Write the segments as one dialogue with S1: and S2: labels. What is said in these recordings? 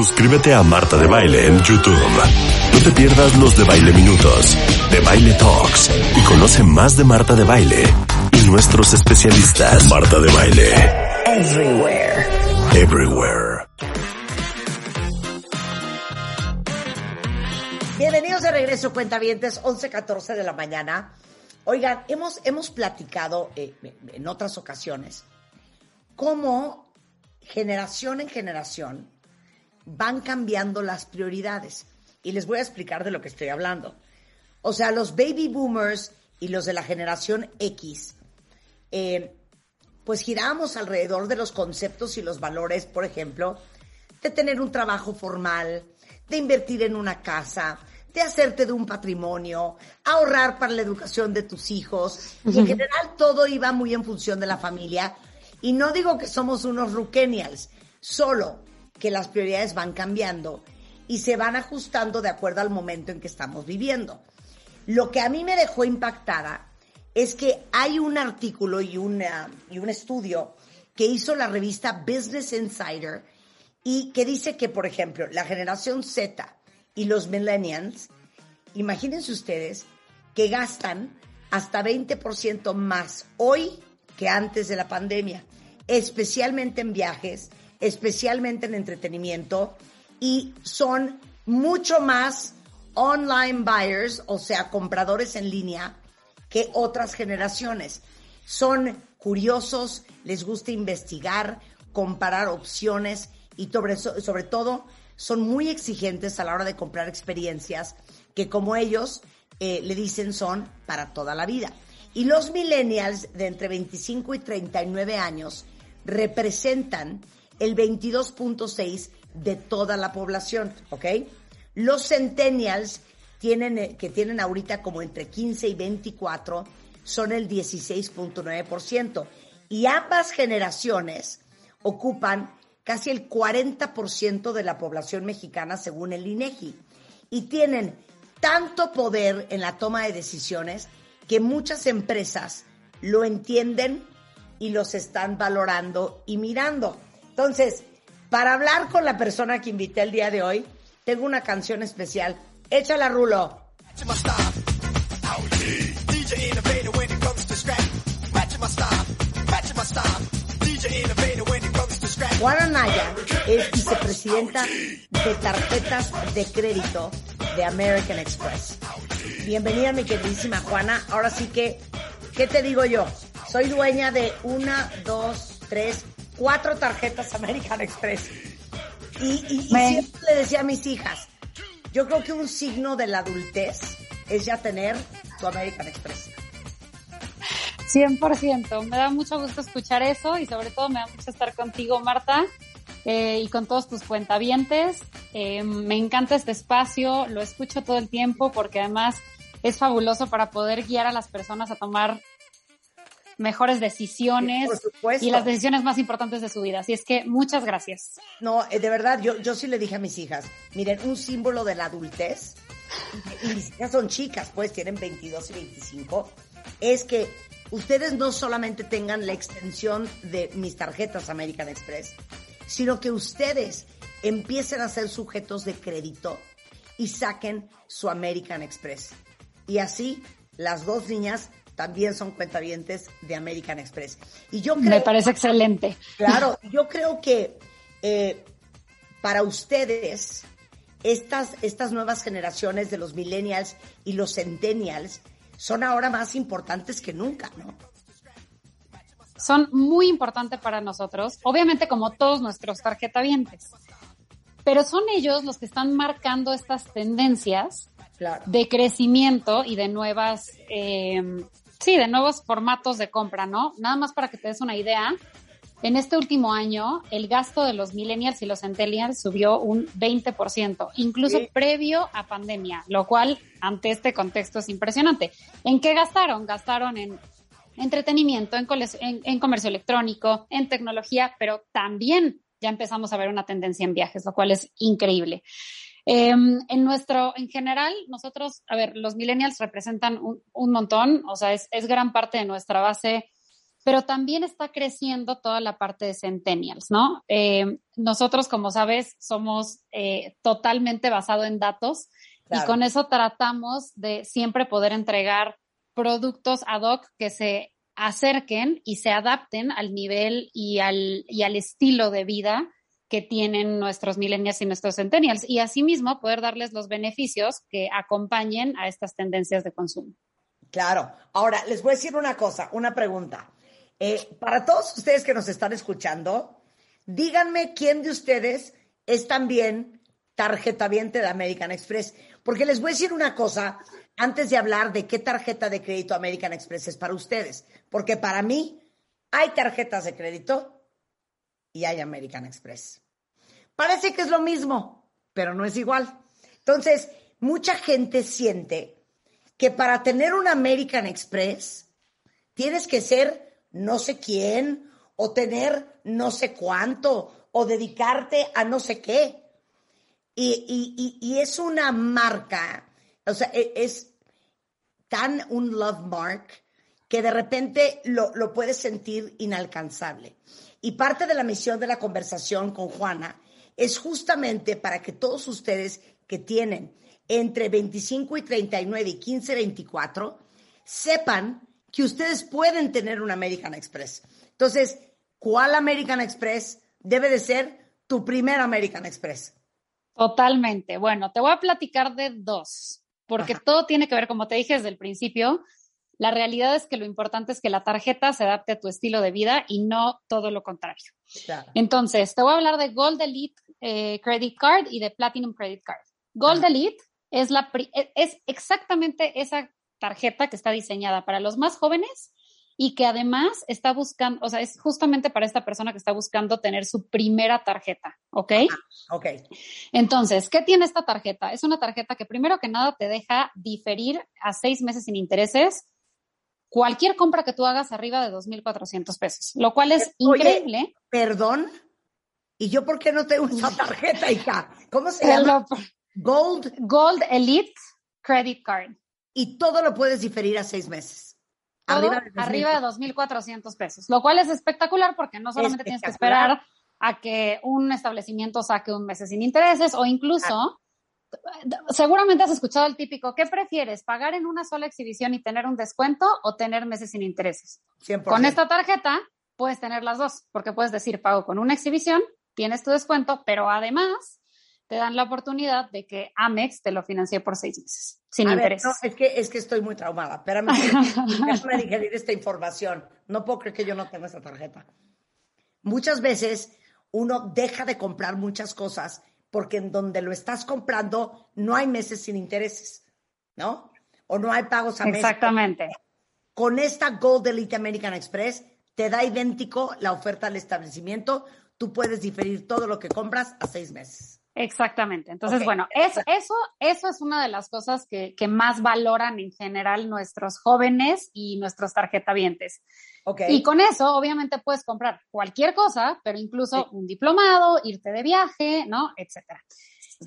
S1: Suscríbete a Marta de Baile en YouTube. No te pierdas los de Baile Minutos, de Baile Talks y conoce más de Marta de Baile y nuestros especialistas. Marta de Baile.
S2: Everywhere.
S1: Everywhere.
S2: Bienvenidos de regreso, cuentavientes, 11.14 de la mañana. Oigan, hemos, hemos platicado eh, en otras ocasiones cómo generación en generación van cambiando las prioridades. Y les voy a explicar de lo que estoy hablando. O sea, los baby boomers y los de la generación X, eh, pues giramos alrededor de los conceptos y los valores, por ejemplo, de tener un trabajo formal, de invertir en una casa, de hacerte de un patrimonio, ahorrar para la educación de tus hijos. Y en general todo iba muy en función de la familia. Y no digo que somos unos ruquenials, solo que las prioridades van cambiando y se van ajustando de acuerdo al momento en que estamos viviendo. Lo que a mí me dejó impactada es que hay un artículo y, una, y un estudio que hizo la revista Business Insider y que dice que, por ejemplo, la generación Z y los millennials, imagínense ustedes que gastan hasta 20% más hoy que antes de la pandemia, especialmente en viajes, especialmente en entretenimiento, y son mucho más online buyers, o sea, compradores en línea, que otras generaciones. Son curiosos, les gusta investigar, comparar opciones y sobre, sobre todo son muy exigentes a la hora de comprar experiencias que como ellos eh, le dicen son para toda la vida. Y los millennials de entre 25 y 39 años representan el 22.6 de toda la población, ¿ok? Los centennials tienen, eh, que tienen ahorita como entre 15 y 24 son el 16.9%. Y ambas generaciones ocupan casi el 40% de la población mexicana según el INEGI. Y tienen tanto poder en la toma de decisiones que muchas empresas lo entienden y los están valorando y mirando. Entonces, para hablar con la persona que invité el día de hoy, tengo una canción especial. Échala, Rulo. Juana Naya es vicepresidenta de tarjetas de crédito de American Express. Bienvenida, mi queridísima Juana. Ahora sí que, ¿qué te digo yo? Soy dueña de una, dos, tres, cuatro tarjetas American Express. Y, siempre le decía a mis hijas, yo creo que un signo de la adultez es ya tener tu American Express.
S3: 100%, me da mucho gusto escuchar eso y sobre todo me da mucho estar contigo, Marta, eh, y con todos tus cuentavientes. Eh, me encanta este espacio, lo escucho todo el tiempo porque además es fabuloso para poder guiar a las personas a tomar mejores decisiones y las decisiones más importantes de su vida. Así es que muchas gracias.
S2: No, eh, de verdad, yo, yo sí le dije a mis hijas, miren, un símbolo de la adultez, y mis hijas son chicas, pues tienen 22 y 25, es que ustedes no solamente tengan la extensión de mis tarjetas American Express, sino que ustedes empiecen a ser sujetos de crédito y saquen su American Express. Y así las dos niñas también son cuentavientes de American Express. Y yo
S3: Me parece excelente.
S2: Claro, yo creo que eh, para ustedes, estas, estas nuevas generaciones de los millennials y los centennials son ahora más importantes que nunca, ¿no?
S3: Son muy importantes para nosotros, obviamente como todos nuestros tarjetavientes. Pero son ellos los que están marcando estas tendencias de crecimiento y de nuevas eh, Sí, de nuevos formatos de compra, ¿no? Nada más para que te des una idea. en este último año el gasto de los millennials y los centennials subió un 20%, incluso previo a pandemia, lo cual ante este contexto es impresionante. ¿En qué gastaron? Gastaron en entretenimiento, en, en, comercio electrónico, en tecnología, pero también ya empezamos a ver una tendencia en viajes, lo cual es increíble. Em, en nuestro, en general, nosotros, a ver, los millennials representan un, un montón, o sea, es, es, gran parte de nuestra base pero también está creciendo toda la parte de centennials, ¿no? Eh, nosotros, como sabes, somos eh, totalmente basado en datos y con eso tratamos de siempre poder entregar productos ad hoc que se acerquen y se adapten al nivel y al, y al estilo de vida que tienen nuestros millennials y nuestros centennials y asimismo poder darles los beneficios que acompañen a estas tendencias de consumo.
S2: Claro. Ahora, les voy a decir una cosa, una pregunta. Eh, para todos ustedes que nos están escuchando, díganme quién de ustedes es también tarjeta viente de American Express. Porque les voy a decir una cosa antes de hablar de qué tarjeta de crédito American Express es para ustedes. Porque para mí hay tarjetas de crédito y hay American Express. Parece que es lo mismo, pero no es igual. Entonces, mucha gente siente que para tener un American Express tienes que ser no sé quién, o tener no sé cuánto, o dedicarte a no sé qué. Y, es una marca, o sea, e, es, tan un love mark que de repente lo, lo puedes sentir inalcanzable. Y parte de la misión de la conversación con Juana es justamente para que todos ustedes que tienen entre 25 y 39 y 15, 24, sepan que ustedes pueden tener un American Express. Entonces, ¿cuál American Express debe de ser tu primer American Express?
S3: Totalmente. Bueno, te voy a platicar de dos, porque todo tiene que ver, como te dije desde el principio, la realidad es que lo importante es que la tarjeta se adapte a tu estilo de vida y no todo lo contrario. Entonces, te voy a hablar de Gold Elite eh, Credit Card y de Platinum Credit Card. Gold Elite es, la, e, es exactamente esa tarjeta que está diseñada para los más jóvenes y que además está buscando, o sea, es justamente para esta persona que está buscando tener su primera tarjeta, ¿ok?
S2: ok.
S3: Entonces, ¿qué tiene esta tarjeta? Es una tarjeta que primero que nada te deja diferir a seis meses sin intereses cualquier compra que tú hagas arriba de 2.400 pesos, lo cual es increíble.
S2: Perdón, ¿y yo por qué no tengo esa tarjeta, hija? ¿Cómo se llama?
S3: Gold. Gold Elite Credit Card
S2: y todo lo puedes diferir a seis meses.
S3: arriba de, arriba de 2.400 pesos, lo cual es espectacular porque no solamente tienes que esperar a que un establecimiento saque un mes sin intereses o incluso, seguramente has escuchado el típico, ¿qué prefieres? ¿Pagar en una sola exhibición y tener un descuento o tener meses sin intereses? Con esta tarjeta puedes tener las dos, porque puedes decir, pago con una exhibición, tienes tu descuento, pero además te dan la oportunidad de que Amex te lo financie por seis meses, sin interés. no,
S2: es que, es que estoy muy traumada. Espérame, déjame digerir esta información. No puedo creer que yo no tenga esta tarjeta. Muchas veces uno deja de comprar muchas cosas porque en donde lo estás comprando no hay meses sin intereses, ¿no? O no hay pagos a meses.
S3: Exactamente.
S2: Con esta Gold Elite American Express te da idéntico la oferta al establecimiento. Tú puedes diferir todo lo que compras a seis meses.
S3: Exactamente. Entonces, bueno, eso, eso es una de las cosas que, más valoran en general nuestros jóvenes y nuestros tarjetavientes. Okay. Y con eso, obviamente, puedes comprar cualquier cosa, pero incluso un diplomado, irte de viaje, ¿no? Etcétera.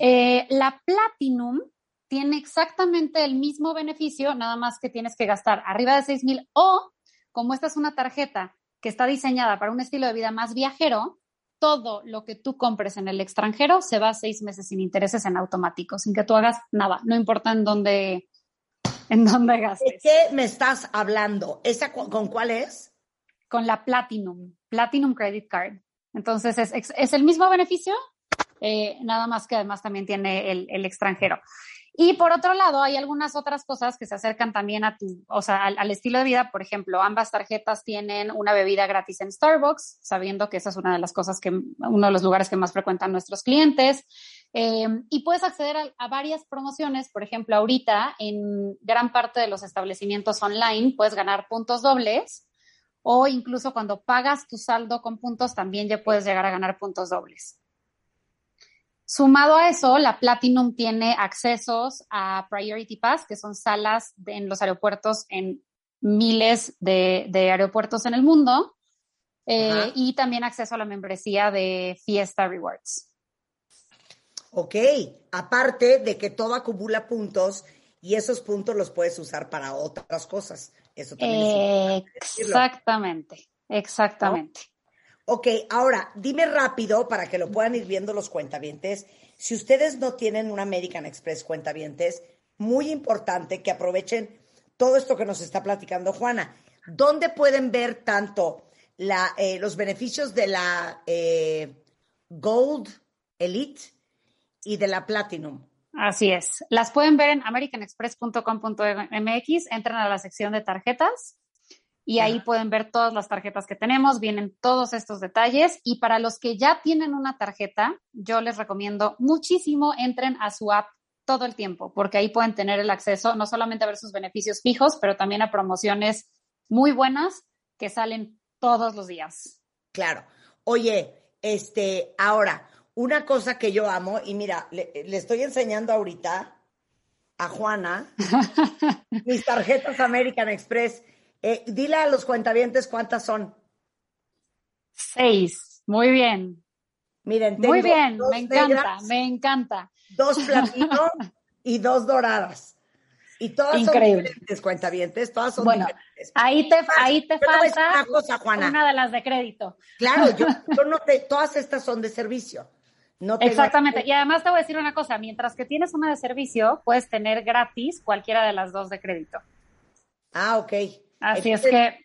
S3: Eh, la Platinum tiene exactamente el mismo beneficio, nada más que tienes que gastar arriba de 6 mil o, como esta es una tarjeta que está diseñada para un estilo de vida más viajero, todo lo que tú compres en el extranjero se va a seis meses sin intereses en automático, sin que tú hagas nada, no importa en dónde, en dónde gastes.
S2: ¿De qué me estás hablando? ¿Esa con cuál es?
S3: Con la Platinum, Platinum Credit Card. Entonces es, el mismo beneficio, eh, nada más que además también tiene el, el extranjero. Y por otro lado, hay algunas otras cosas que se acercan también a tu, o sea, al, estilo de vida. Por ejemplo, ambas tarjetas tienen una bebida gratis en Starbucks, sabiendo que esa es una de las cosas que, uno de los lugares que más frecuentan nuestros clientes. Eh, y puedes acceder a, a, varias promociones. Por ejemplo, ahorita en gran parte de los establecimientos online puedes ganar puntos dobles o incluso cuando pagas tu saldo con puntos, también ya puedes llegar a ganar puntos dobles. Sumado a eso, la Platinum tiene accesos a Priority Pass, que son salas en los aeropuertos en miles de, aeropuertos en el mundo, eh, y también acceso a la membresía de Fiesta Rewards.
S2: Ok, aparte de que todo acumula puntos y esos puntos los puedes usar para otras cosas. Eso también
S3: Exactamente, exactamente.
S2: Ok, ahora dime rápido para que lo puedan ir viendo los cuentavientes. Si ustedes no tienen un American Express cuentavientes, muy importante que aprovechen todo esto que nos está platicando Juana. ¿Dónde pueden ver tanto eh, los beneficios de la eh, Gold Elite y de la Platinum?
S3: Así es. Las pueden ver en americanexpress.com.mx, entran a la sección de tarjetas y ahí pueden ver todas las tarjetas que tenemos, vienen todos estos detalles y para los que ya tienen una tarjeta, yo les recomiendo muchísimo entren a su app todo el tiempo, porque ahí pueden tener el acceso no solamente a ver sus beneficios fijos, pero también a promociones muy buenas que salen todos los días.
S2: Claro. Oye, este, ahora, una cosa que yo amo, y mira, le, estoy enseñando ahorita a Juana mis tarjetas American Express. Eh, dile a los cuentavientes cuántas son.
S3: Seis. Muy bien.
S2: Miren,
S3: Muy bien, me encanta, me encanta.
S2: Dos platinos y dos doradas. Y todas
S3: Increíble.
S2: son diferentes, cuentavientes, todas son
S3: bueno,
S2: diferentes.
S3: Ahí te, ahí te falta
S2: una, cosa, Juana.
S3: una de las de crédito.
S2: Claro, yo, yo no te, todas estas son de servicio.
S3: Exactamente. Y además te voy a decir una cosa, mientras que tienes una de servicio, puedes tener gratis cualquiera de las dos de crédito.
S2: Ah, ok.
S3: Así es que...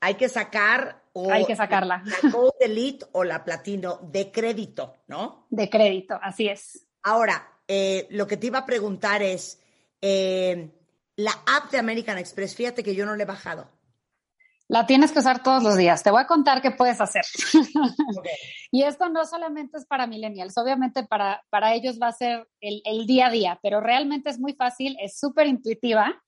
S2: Hay que sacar...
S3: hay que sacarla.
S2: La Gold Elite o la Platino de crédito, ¿no?
S3: De crédito, así es.
S2: Ahora, eh, lo que te iba a preguntar es, eh, la app de American Express, fíjate que yo no la he bajado.
S3: La tienes que usar todos los días. Te voy a contar qué puedes hacer. y esto no solamente es para millennials, obviamente para, para ellos va a ser el, el día a día, pero realmente es muy fácil, es súper intuitiva.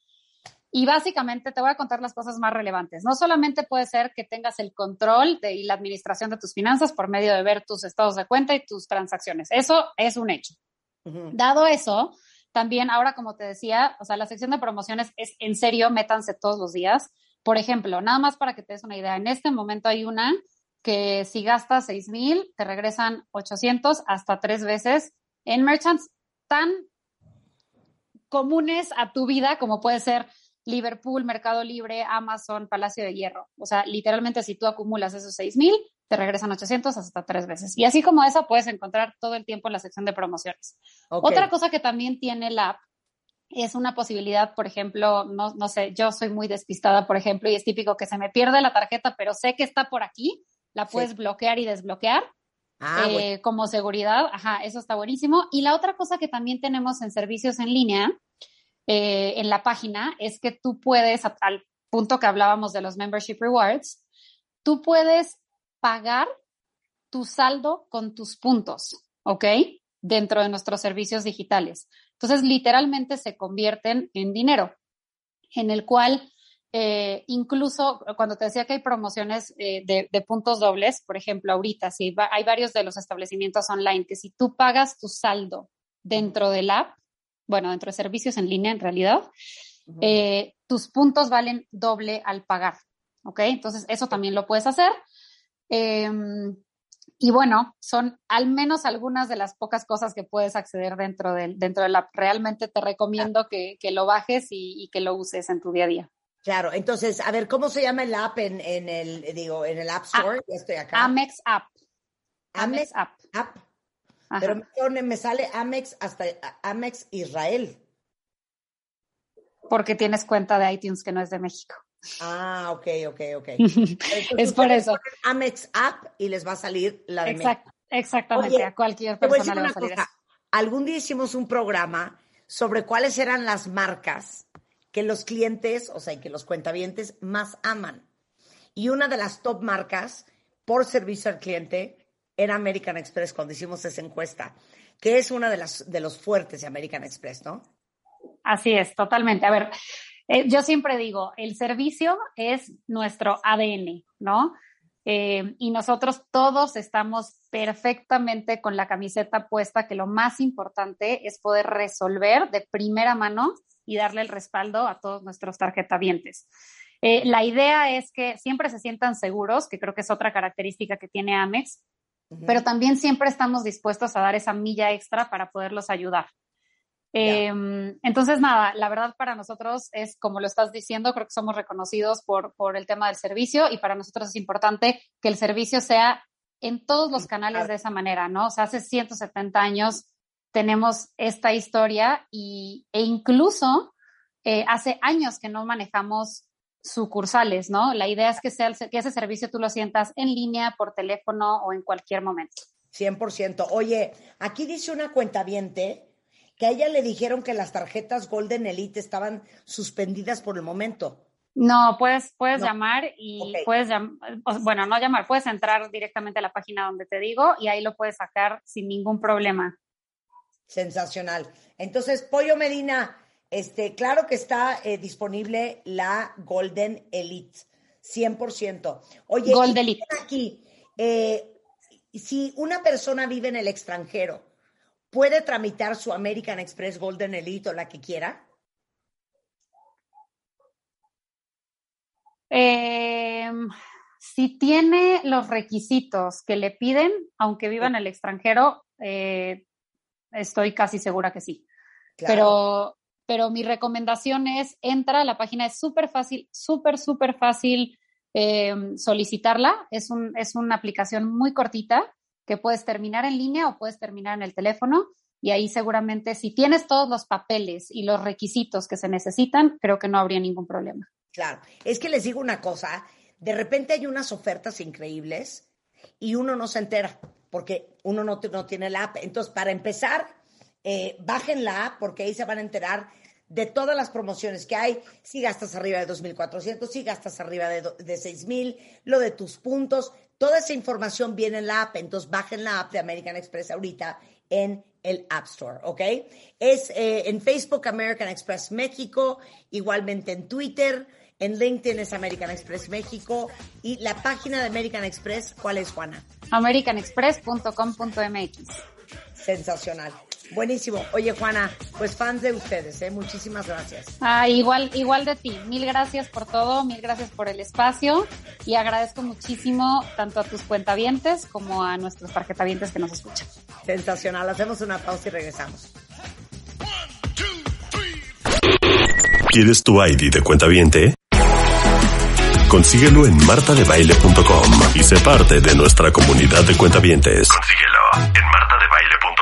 S3: Y básicamente te voy a contar las cosas más relevantes. No solamente puede ser que tengas el control de, y la administración de tus finanzas por medio de ver tus estados de cuenta y tus transacciones. Eso es un hecho. Dado eso, también ahora, como te decía, o sea, la sección de promociones es en serio, métanse todos los días. Por ejemplo, nada más para que te des una idea, en este momento hay una que si gastas 6 mil, te regresan 800 hasta tres veces en merchants tan comunes a tu vida como puede ser Liverpool, Mercado Libre, Amazon, Palacio de Hierro. O sea, literalmente si tú acumulas esos 6 mil, te regresan 800 hasta tres veces. Y así como esa puedes encontrar todo el tiempo en la sección de promociones. Otra cosa que también tiene la app es una posibilidad, por ejemplo, no, no sé, yo soy muy despistada, por ejemplo, y es típico que se me pierde la tarjeta, pero sé que está por aquí, la puedes bloquear y desbloquear. Ah, eh, como seguridad, ajá, eso está buenísimo. Y la otra cosa que también tenemos en servicios en línea, eh, en la página, es que tú puedes, al punto que hablábamos de los membership rewards, tú puedes pagar tu saldo con tus puntos, ¿ok? Dentro de nuestros servicios digitales. Entonces, literalmente se convierten en dinero, en el cual eh, incluso cuando te decía que hay promociones eh, de, puntos dobles, por ejemplo, ahorita, sí, hay varios de los establecimientos online que si tú pagas tu saldo dentro del app, bueno, dentro de servicios en línea en realidad, eh, tus puntos valen doble al pagar, ¿ok? Entonces, eso también lo puedes hacer. Em, y bueno, son al menos algunas de las pocas cosas que puedes acceder dentro del, dentro de la Realmente te recomiendo que, que lo bajes y, que lo uses en tu día a día.
S2: Claro, entonces, a ver, ¿cómo se llama el app en, en el, digo, en el App ah, Store? ya estoy acá.
S3: Amex App.
S2: Amex, App. Pero me, me sale Amex hasta Amex Israel.
S3: Porque tienes cuenta de iTunes que no es de México.
S2: Ah, ok, ok, ok.
S3: es por eso.
S2: Amex App y les va a salir la de
S3: Exactamente, a cualquier persona le va a salir
S2: Algún día hicimos un programa sobre cuáles eran las marcas que los clientes, o sea, que los cuentavientes más aman. Y una de las top marcas por servicio al cliente era American Express cuando hicimos esa encuesta, que es una de las de los fuertes de American Express, ¿no?
S3: Así es, totalmente. A ver, Eh, yo siempre digo, el servicio es nuestro ADN, ¿no? Eh, y nosotros todos estamos perfectamente con la camiseta puesta, que lo más importante es poder resolver de primera mano y darle el respaldo a todos nuestros tarjetavientes. Eh, la idea es que siempre se sientan seguros, que creo que es otra característica que tiene Amex, pero también siempre estamos dispuestos a dar esa milla extra para poderlos ayudar. Em, entonces, nada, la verdad para nosotros es, como lo estás diciendo, creo que somos reconocidos por, por el tema del servicio y para nosotros es importante que el servicio sea en todos los canales de esa manera, ¿no? O sea, hace 170 años tenemos esta historia y, e incluso eh, hace años que no manejamos sucursales, ¿no? La idea es que, sea, que ese servicio tú lo sientas en línea, por teléfono o en cualquier momento.
S2: 100%. Oye, aquí dice una cuenta viente que a ella le dijeron que las tarjetas Golden Elite estaban suspendidas por el momento.
S3: No, puedes, puedes llamar y puedes bueno, no llamar, puedes entrar directamente a la página donde te digo y ahí lo puedes sacar sin ningún problema.
S2: Sensacional. Entonces, Pollo Medina, este, claro que está eh, disponible la Golden Elite, 100%. Oye,
S3: Gold Elite.
S2: aquí, eh, si una persona vive en el extranjero, ¿puede tramitar su American Express Golden Elite o la que quiera?
S3: Em, si tiene los requisitos que le piden, aunque viva en el extranjero, eh, estoy casi segura que sí. Pero, pero mi recomendación es, entra, la página es súper fácil, súper, súper fácil em, solicitarla. Es, un, es una aplicación muy cortita que puedes terminar en línea o puedes terminar en el teléfono. Y ahí seguramente si tienes todos los papeles y los requisitos que se necesitan, creo que no habría ningún problema.
S2: Claro, es que les digo una cosa, de repente hay unas ofertas increíbles y uno no se entera porque uno no, no tiene la app. Entonces, para empezar, eh, bajen la app porque ahí se van a enterar de todas las promociones que hay, si gastas arriba de 2.400, si gastas arriba de, de 6.000, lo de tus puntos, toda esa información viene en la app, entonces bajen la app de American Express ahorita en el App Store, ¿ok? Es eh, en Facebook American Express México, igualmente en Twitter, en LinkedIn es American Express México y la página de American Express, ¿cuál es, Juana?
S3: americanexpress.com.mx.
S2: Sensacional. Buenísimo. Oye, Juana, pues fans de ustedes, ¿eh? Muchísimas gracias.
S3: Ah, igual, igual de ti. Mil gracias por todo, mil gracias por el espacio y agradezco muchísimo tanto a tus cuentavientes como a nuestros tarjetavientes que nos escuchan.
S2: Sensacional. Hacemos una pausa y regresamos.
S1: ¿Quieres tu ID de cuentaviente? Consíguelo en martadebaile.com y sé parte de nuestra comunidad de cuentavientes. Consíguelo en martadebaile.com.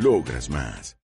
S4: Logras más.